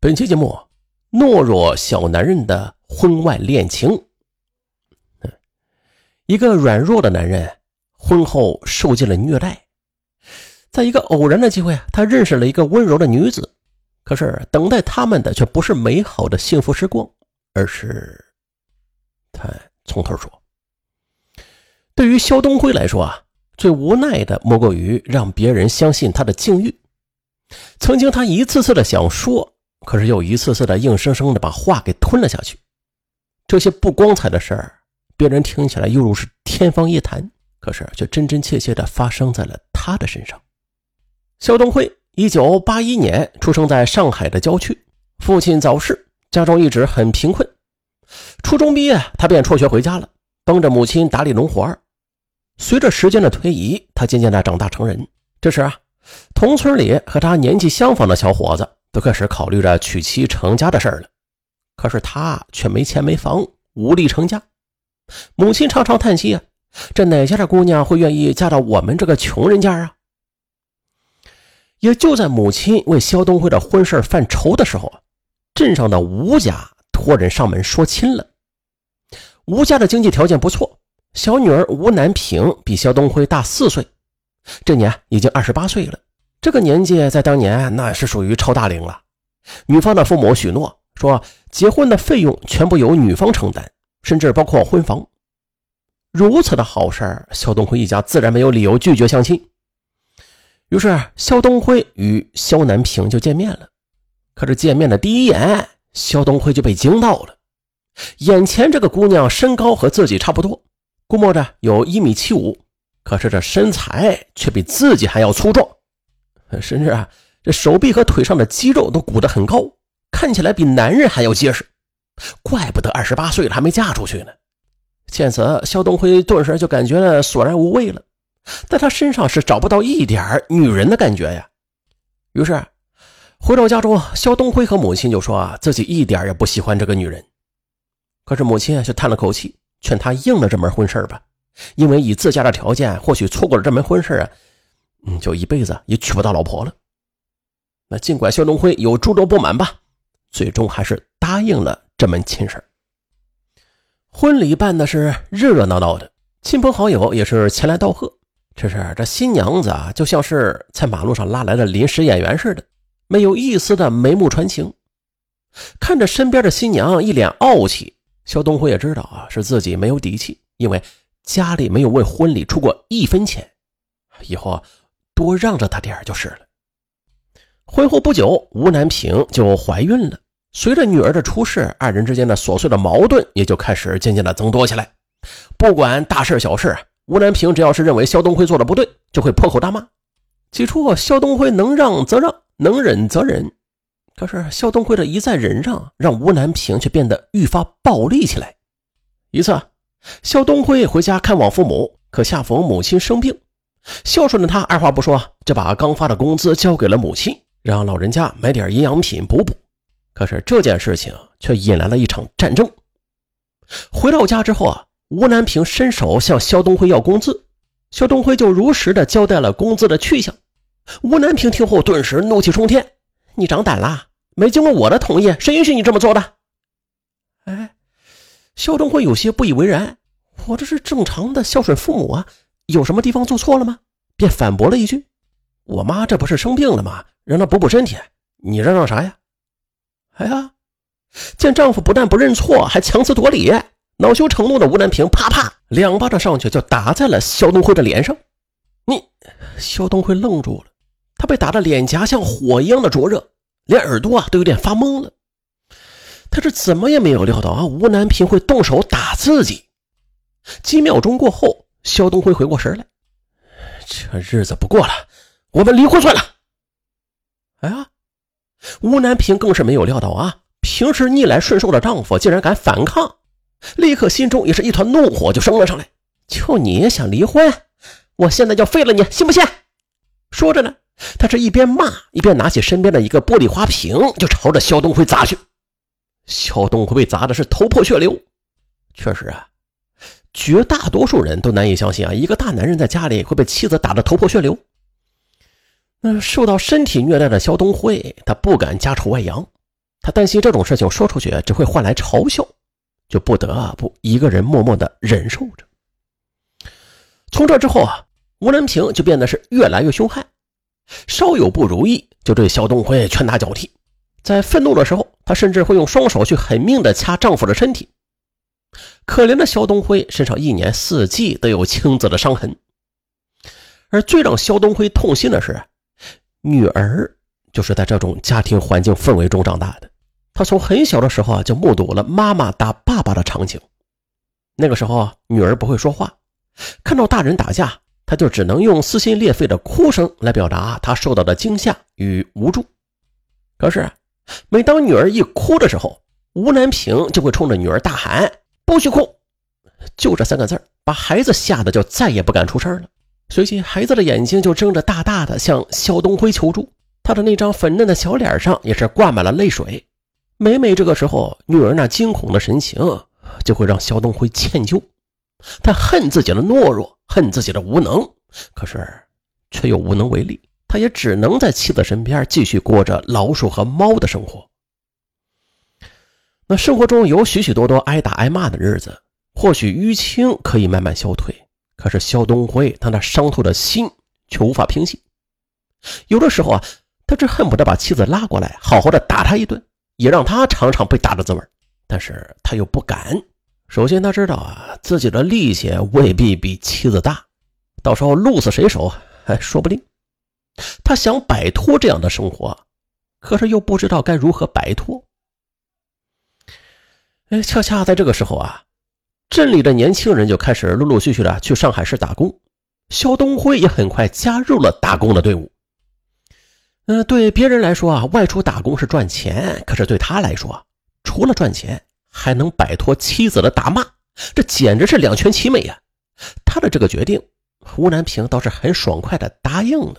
本期节目：懦弱小男人的婚外恋情。一个软弱的男人婚后受尽了虐待，在一个偶然的机会，他认识了一个温柔的女子。可是等待他们的却不是美好的幸福时光，而是……他从头说。对于肖东辉来说啊，最无奈的莫过于让别人相信他的境遇。曾经他一次次的想说。可是又一次次的硬生生的把话给吞了下去。这些不光彩的事儿，别人听起来犹如是天方夜谭，可是却真真切切的发生在了他的身上。肖东辉，一九八一年出生在上海的郊区，父亲早逝，家中一直很贫困。初中毕业，他便辍学回家了，帮着母亲打理农活随着时间的推移，他渐渐的长大成人。这时啊，同村里和他年纪相仿的小伙子。都开始考虑着娶妻成家的事儿了，可是他却没钱没房，无力成家。母亲常常叹息啊：“这哪家的姑娘会愿意嫁到我们这个穷人家啊？”也就在母亲为肖东辉的婚事犯愁的时候镇上的吴家托人上门说亲了。吴家的经济条件不错，小女儿吴南平比肖东辉大四岁，这年已经二十八岁了。这个年纪在当年那是属于超大龄了。女方的父母许诺说，结婚的费用全部由女方承担，甚至包括婚房。如此的好事肖东辉一家自然没有理由拒绝相亲。于是，肖东辉与肖南平就见面了。可是见面的第一眼，肖东辉就被惊到了。眼前这个姑娘身高和自己差不多，估摸着有一米七五，可是这身材却比自己还要粗壮。甚至啊，这手臂和腿上的肌肉都鼓得很高，看起来比男人还要结实，怪不得二十八岁了还没嫁出去呢。见此，肖东辉顿时就感觉索然无味了，在他身上是找不到一点女人的感觉呀。于是回到家中，肖东辉和母亲就说啊，自己一点也不喜欢这个女人。可是母亲却叹了口气，劝他应了这门婚事吧，因为以自家的条件，或许错过了这门婚事啊。嗯，就一辈子也娶不到老婆了。那尽管肖东辉有诸多不满吧，最终还是答应了这门亲事婚礼办的是热热闹闹的，亲朋好友也是前来道贺。这是这新娘子啊，就像是在马路上拉来的临时演员似的，没有一丝的眉目传情。看着身边的新娘一脸傲气，肖东辉也知道啊，是自己没有底气，因为家里没有为婚礼出过一分钱，以后啊。多让着他点就是了。婚后不久，吴南平就怀孕了。随着女儿的出世，二人之间的琐碎的矛盾也就开始渐渐的增多起来。不管大事小事，吴南平只要是认为肖东辉做的不对，就会破口大骂。起初，肖东辉能让则让，能忍则忍。可是，肖东辉的一再忍让，让吴南平却变得愈发暴力起来。一次，肖东辉回家看望父母，可恰逢母亲生病。孝顺的他二话不说就把刚发的工资交给了母亲，让老人家买点营养品补补。可是这件事情却引来了一场战争。回到家之后啊，吴南平伸手向肖东辉要工资，肖东辉就如实的交代了工资的去向。吴南平听后顿时怒气冲天：“你长胆了？没经过我的同意，谁允许你这么做的？”哎，肖东辉有些不以为然：“我这是正常的孝顺父母啊。”有什么地方做错了吗？便反驳了一句：“我妈这不是生病了吗？让她补补身体，你嚷嚷啥呀？”哎呀，见丈夫不但不认错，还强词夺理，恼羞成怒的吴南平啪啪两巴掌上去就打在了肖东辉的脸上。你，肖东辉愣住了，他被打的脸颊像火一样的灼热，连耳朵啊都有点发懵了。他是怎么也没有料到啊，吴南平会动手打自己。几秒钟过后。肖东辉回过神来，这日子不过了，我们离婚算了。哎呀，吴南平更是没有料到啊，平时逆来顺受的丈夫竟然敢反抗，立刻心中也是一团怒火就升了上来。就你想离婚，我现在就废了你，信不信？说着呢，他是一边骂一边拿起身边的一个玻璃花瓶就朝着肖东辉砸去。肖东辉被砸的是头破血流，确实啊。绝大多数人都难以相信啊，一个大男人在家里会被妻子打得头破血流。那受到身体虐待的肖东辉，他不敢家丑外扬，他担心这种事情说出去只会换来嘲笑，就不得不一个人默默的忍受着。从这之后啊，吴南平就变得是越来越凶悍，稍有不如意就对肖东辉拳打脚踢。在愤怒的时候，他甚至会用双手去狠命的掐丈夫的身体。可怜的肖东辉身上一年四季都有青紫的伤痕，而最让肖东辉痛心的是，女儿就是在这种家庭环境氛围中长大的。他从很小的时候啊就目睹了妈妈打爸爸的场景。那个时候，女儿不会说话，看到大人打架，他就只能用撕心裂肺的哭声来表达他受到的惊吓与无助。可是，每当女儿一哭的时候，吴南平就会冲着女儿大喊：“不许哭！”就这三个字把孩子吓得就再也不敢出声了。随即，孩子的眼睛就睁着大大的，向肖东辉求助。他的那张粉嫩的小脸上也是挂满了泪水。每每这个时候，女儿那惊恐的神情就会让肖东辉歉疚。他恨自己的懦弱，恨自己的无能，可是却又无能为力。他也只能在妻子身边继续过着老鼠和猫的生活。那生活中有许许多多挨打挨骂的日子，或许淤青可以慢慢消退，可是肖东辉他那伤透的心却无法平息。有的时候啊，他只恨不得把妻子拉过来，好好的打他一顿，也让他尝尝被打的滋味。但是他又不敢。首先，他知道啊，自己的力气未必比妻子大，到时候鹿死谁手还说不定。他想摆脱这样的生活，可是又不知道该如何摆脱。哎，恰恰在这个时候啊，镇里的年轻人就开始陆陆续续的去上海市打工，肖东辉也很快加入了打工的队伍。嗯，对别人来说啊，外出打工是赚钱，可是对他来说，除了赚钱，还能摆脱妻子的打骂，这简直是两全其美呀！他的这个决定，吴南平倒是很爽快的答应了。